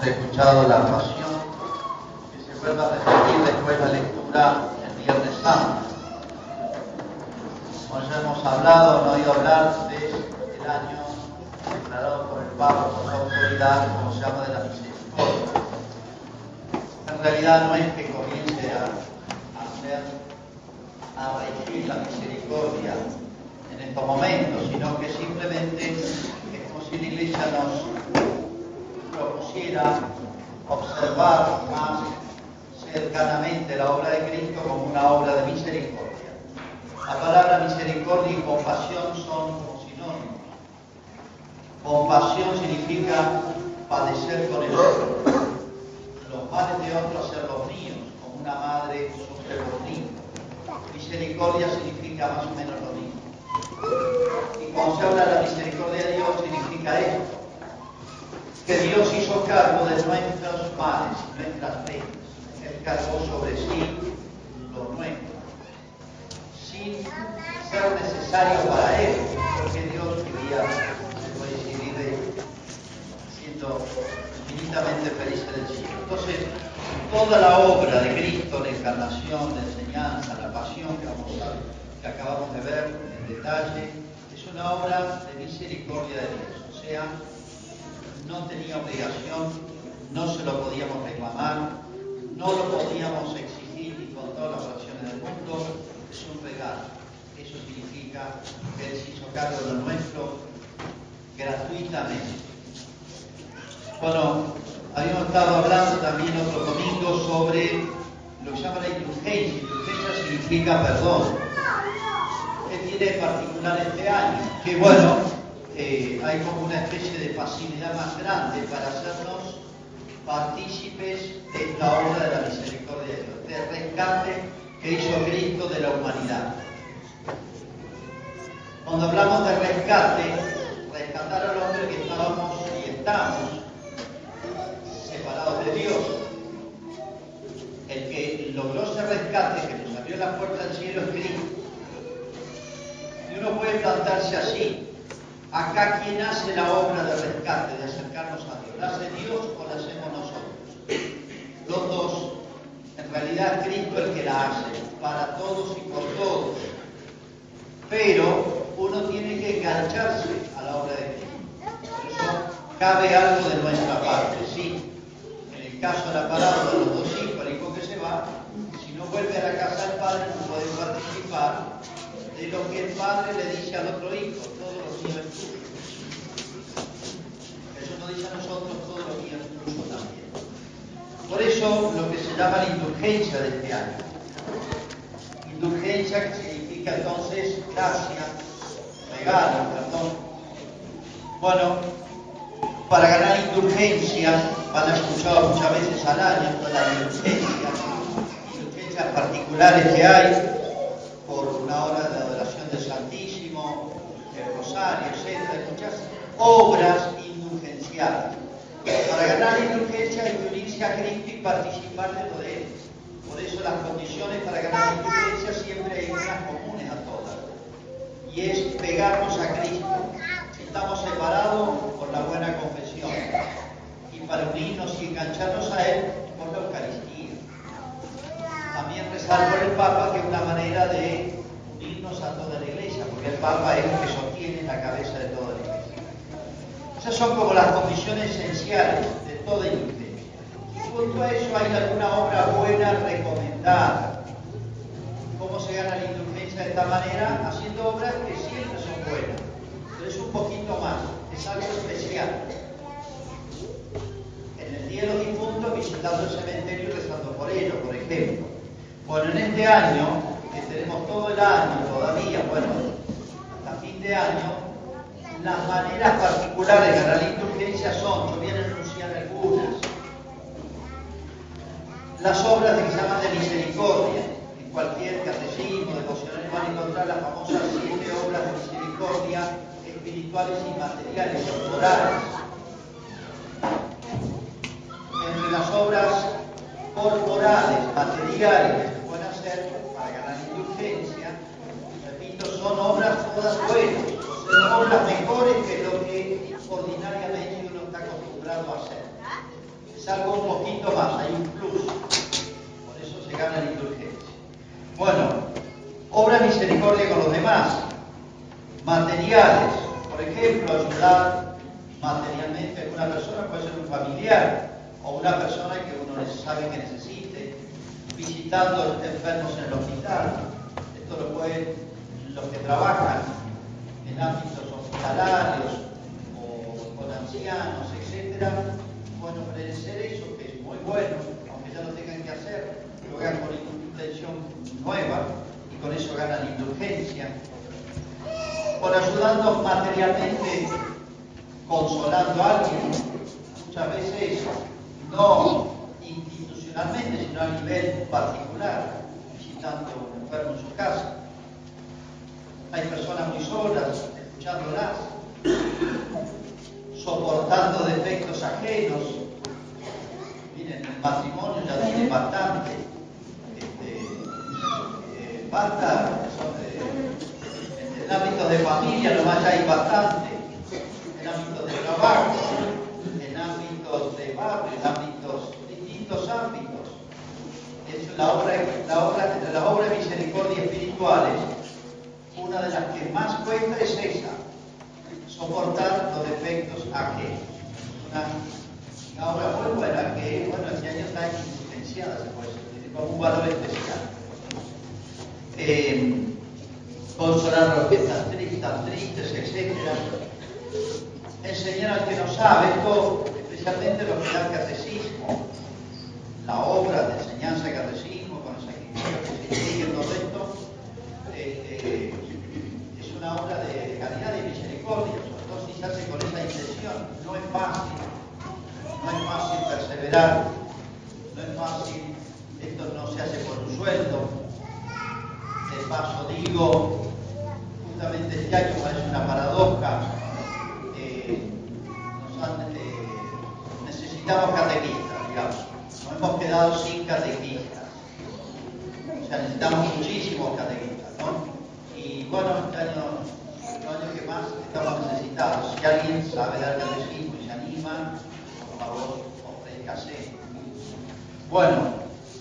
hemos escuchado la pasión, que se vuelva a repetir después la lectura el Viernes Santo. Como ya hemos hablado, no he oído hablar del año declarado por el Papa por su autoridad, como se llama de la misericordia. En realidad no es que comience a hacer, a regir la misericordia en estos momentos, sino que simplemente es como si la Iglesia nos propusiera observar más cercanamente la obra de Cristo como una obra de misericordia. La palabra misericordia y compasión son sinónimos. Compasión significa padecer con el otro. Los males de otro hacer los míos, como una madre sufre por niños. Misericordia significa más o menos lo mismo. Y cuando se habla de la misericordia de Dios significa esto que Dios hizo cargo de nuestros males, nuestras penas. Él cargó sobre sí lo nuestro, sin ser necesario para Él, porque Dios puede decir, vive siendo infinitamente feliz en el cielo. Entonces, toda la obra de Cristo, la encarnación, la enseñanza, la pasión que, que acabamos de ver en detalle, es una obra de misericordia de Dios. O sea, no tenía obligación, no se lo podíamos reclamar, no lo podíamos exigir ni con todas las oraciones del mundo, es un regalo. Eso significa que Él se hizo cargo de nuestro gratuitamente. Bueno, habíamos estado hablando también otro domingo sobre lo que se llama la indulgencia. Indulgencia significa perdón. ¿Qué tiene particular este año? Que bueno, eh, hay como una especie de facilidad más grande para hacernos partícipes de esta obra de la misericordia de Dios, del rescate que hizo Cristo de la humanidad. Cuando hablamos de rescate, rescatar al hombre que estábamos y estamos separados de Dios. El que logró ese rescate, que nos abrió la puerta al cielo, es Cristo. Y uno puede plantarse así, Acá quien hace la obra de rescate, de acercarnos a Dios, ¿la hace Dios o la hacemos nosotros? Los dos. En realidad Cristo es el que la hace, para todos y por todos. Pero uno tiene que engancharse a la obra de Cristo. Por eso cabe algo de nuestra parte, sí. En el caso de la palabra de los dos hijos, el hijo que se va, si no vuelve a la casa del padre, no puede participar de lo que el padre le dice al otro hijo, todos los mío es tuyo. Eso nos dice a nosotros, todos los mío es tuyo también. Por eso lo que se llama la indulgencia de este año. Indulgencia significa entonces gracia, regalo, perdón. Bueno, para ganar indulgencia, van a escuchar muchas veces al año, la indulgencia, indulgencias particulares que hay, por una hora de adoración del Santísimo, Rosario, etc. Muchas obras indulgenciales. Para ganar indulgencia hay que unirse a Cristo y participar de lo de Él. Por eso las condiciones para ganar indulgencia siempre hay unas comunes a todas. Y es pegarnos a Cristo. Estamos separados por la buena confesión. Y para unirnos y engancharnos a Él por la Eucaristía también rezar por el Papa, que es una manera de unirnos a toda la iglesia, porque el Papa es el que sostiene la cabeza de toda la iglesia. Esas son como las condiciones esenciales de toda iglesia. Junto a eso hay alguna obra buena recomendada. ¿Cómo se gana la indulgencia de esta manera? Haciendo obras que siempre son buenas, pero es un poquito más, es algo especial. En el día de los difuntos, visitando el cementerio y rezando por ellos, por ejemplo. Bueno, en este año, todo el año todavía, bueno, hasta fin de año, las maneras particulares de la indulgencia son, yo voy a anunciar algunas, las obras que se llaman de misericordia. En cualquier catecismo, devocional van a encontrar las famosas siete obras de misericordia espirituales y materiales, corporales. Entre las obras corporales, materiales son obras todas buenas, son obras mejores que lo que ordinariamente uno está acostumbrado a hacer. Es algo un poquito más, hay un plus. Por eso se gana la indulgencia. Bueno, obra misericordia con los demás. Materiales, por ejemplo, ayudar materialmente a una persona, puede ser un familiar o una persona que uno sabe que necesite, visitando a los enfermos en el hospital materialmente, consolando a alguien, muchas veces no institucionalmente, sino a nivel particular, visitando un enfermo en su casa. Hay personas muy solas, escuchándolas, soportando defectos ajenos. Miren, el matrimonio ya tiene bastante. Este, eh, basta, en el ámbito de familia nomás ya hay bastante. En ámbitos de trabajo, en ámbitos de barrio, en ámbitos, distintos ámbitos. Es la obra, la obra, entre las obras de misericordia espirituales, una de las que más cuesta es esa, soportar los defectos ajenos. Una, obra muy buena que, bueno, este año está influenciada, se puede decir, con un valor especial. Eh, consolar a los que están tristes, tristes, etc. Enseñar al que no sabe, esto especialmente lo que da el catecismo, la obra de enseñanza de catecismo, con los sacrificios que se siguen, todo esto, eh, eh, es una obra de caridad y misericordia se hace con esa intención. No es fácil, no es fácil perseverar, no es fácil, esto no se hace por un sueldo. De paso digo, justamente este año parece una paradoja, eh, eh, necesitamos catequistas, digamos, nos hemos quedado sin catequistas. O necesitamos muchísimos catequistas, ¿no? Y bueno, este año años que más estamos necesitados. Si alguien sabe dar catecismo y se anima, por favor, ofrézcase. Bueno,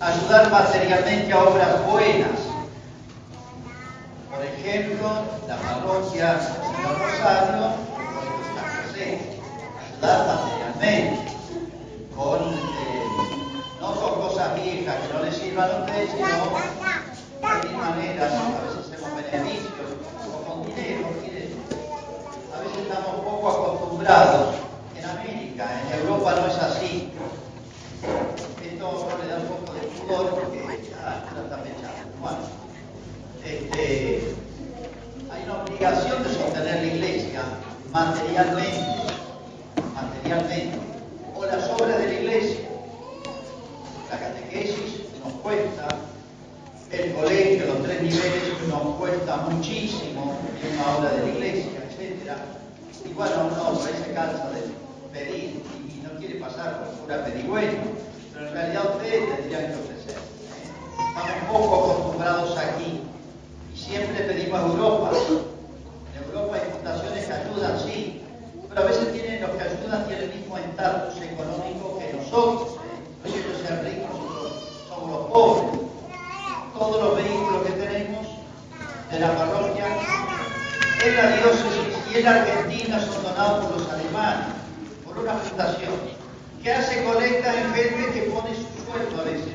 ayudar materialmente a obras buenas. Por ejemplo, la parroquia Señor Rosario, ayudar materialmente, con, eh, no con cosas viejas que no les sirvan a ustedes, sino de mil maneras, a veces hacemos beneficios, o con dinero, a veces estamos poco acostumbrados. En América, en Europa no es así. Esto le da un poco de pudor porque ya, está fechado. Bueno, este, hay una obligación de sostener la iglesia materialmente, materialmente, o las obras de la iglesia. La catequesis nos cuesta, el colegio, los tres niveles nos cuesta muchísimo en una obra de la iglesia. Y bueno, uno ahí se cansa de pedir y no quiere pasar por pura pedigüeño, pero en realidad ustedes tendrían que ofrecer. Estamos poco acostumbrados aquí y siempre pedimos a Europa. En Europa hay fundaciones que ayudan, sí, pero a veces tienen, los que ayudan tienen el mismo estatus económico que nosotros. ¿eh? ellos sean ricos, nosotros somos los pobres. Todos los vehículos que tenemos de la parroquia en la diócesis y en Argentina son donados por los alemanes, por una fundación, que hace colecta en gente que pone su sueldo a veces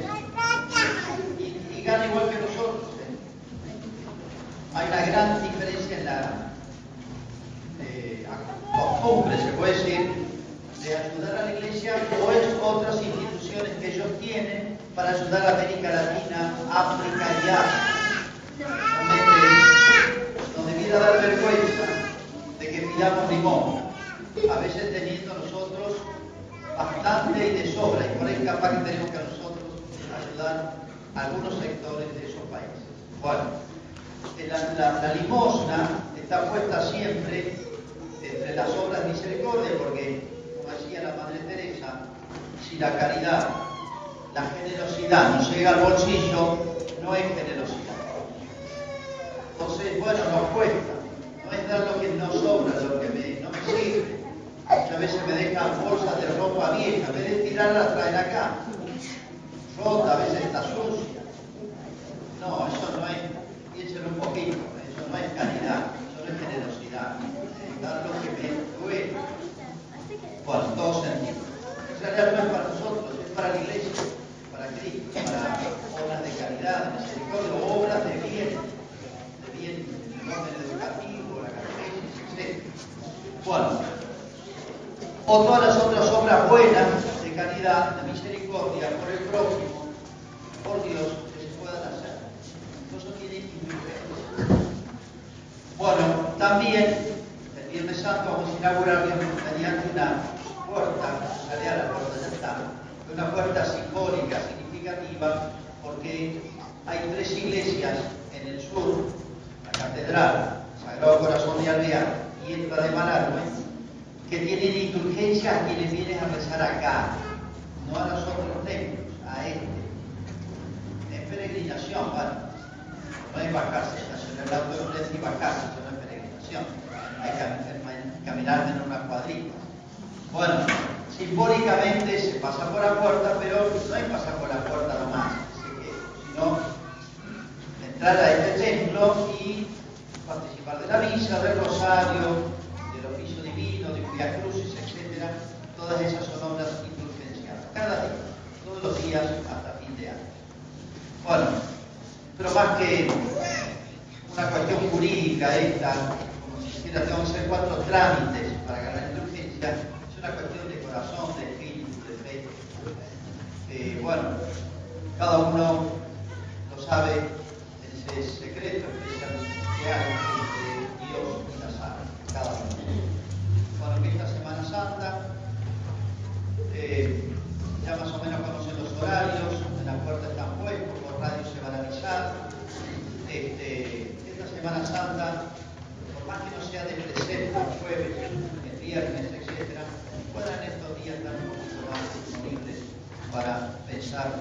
y, gana igual que nosotros. ¿eh? Hay una gran diferencia en la eh, costumbre, se puede decir, de ayudar a la iglesia o en otras instituciones que ellos tienen para ayudar a América Latina, África y Asia a dar vergüenza de que pidamos limón, a veces teniendo nosotros bastante y de sobra, y por ahí capaz que tenemos que nosotros ayudar a algunos sectores de esos países. Bueno, la, limosna está puesta siempre las obras misericordia, porque, como decía la Madre Teresa, si la caridad, la generosidad no llega al bolsillo, no es generosidad. Entonces, bueno, nos cuesta. No es dar lo que nos sobra, lo que me, no me sirve. Muchas veces me dejan bolsas de ropa vieja, en vez de tirarla, traen acá. Rota, a veces está sucia. No, eso misericordia, obras de bien, de bien en el orden educativo, la catequesis, etc. Bueno, o todas las otras obras buenas de caridad, de misericordia por el prójimo, por Dios, que se puedan hacer. Eso tiene influencia. Bueno, también el Viernes Santo vamos a inaugurar mediante una puerta, sale a la puerta, ya está, una puerta simbólica, significativa, porque hay tres iglesias en el sur, la catedral, Sagrado Corazón de Alvear y esta de Malargüe, que tienen indulgencia a quienes vienen a rezar acá, no a los otros templos, a este. Es peregrinación, ¿vale? No es bajarse, estacionar el auto de y bajarse, eso no es peregrinación. Hay que caminar en una cuadrita. Bueno, simbólicamente se pasa por la puerta, pero no hay pasar por la puerta nomás, así que, sino entrar a este templo y participar de la misa, del rosario, del oficio divino, de Via Crucis, etc. Todas esas son obras indulgenciadas, cada día, todos los días hasta fin de año. Bueno, pero más que una cuestión jurídica esta, como si siquiera tengo que hacer cuatro trámites para ganar indulgencia, una cuestión de corazón, de espíritu, de fe. Eh, bueno, cada uno lo sabe en ese secreto especial que hay entre Dios y las almas, cada uno. Bueno, esta Semana Santa, eh, ya más o menos conocen los horarios, en la puerta están puestos, por radio se van a avisar. Este, esta Semana Santa, por más que no sea de presente, el jueves, el viernes, etcétera, puedan estos días estar un poquito más disponibles para pensar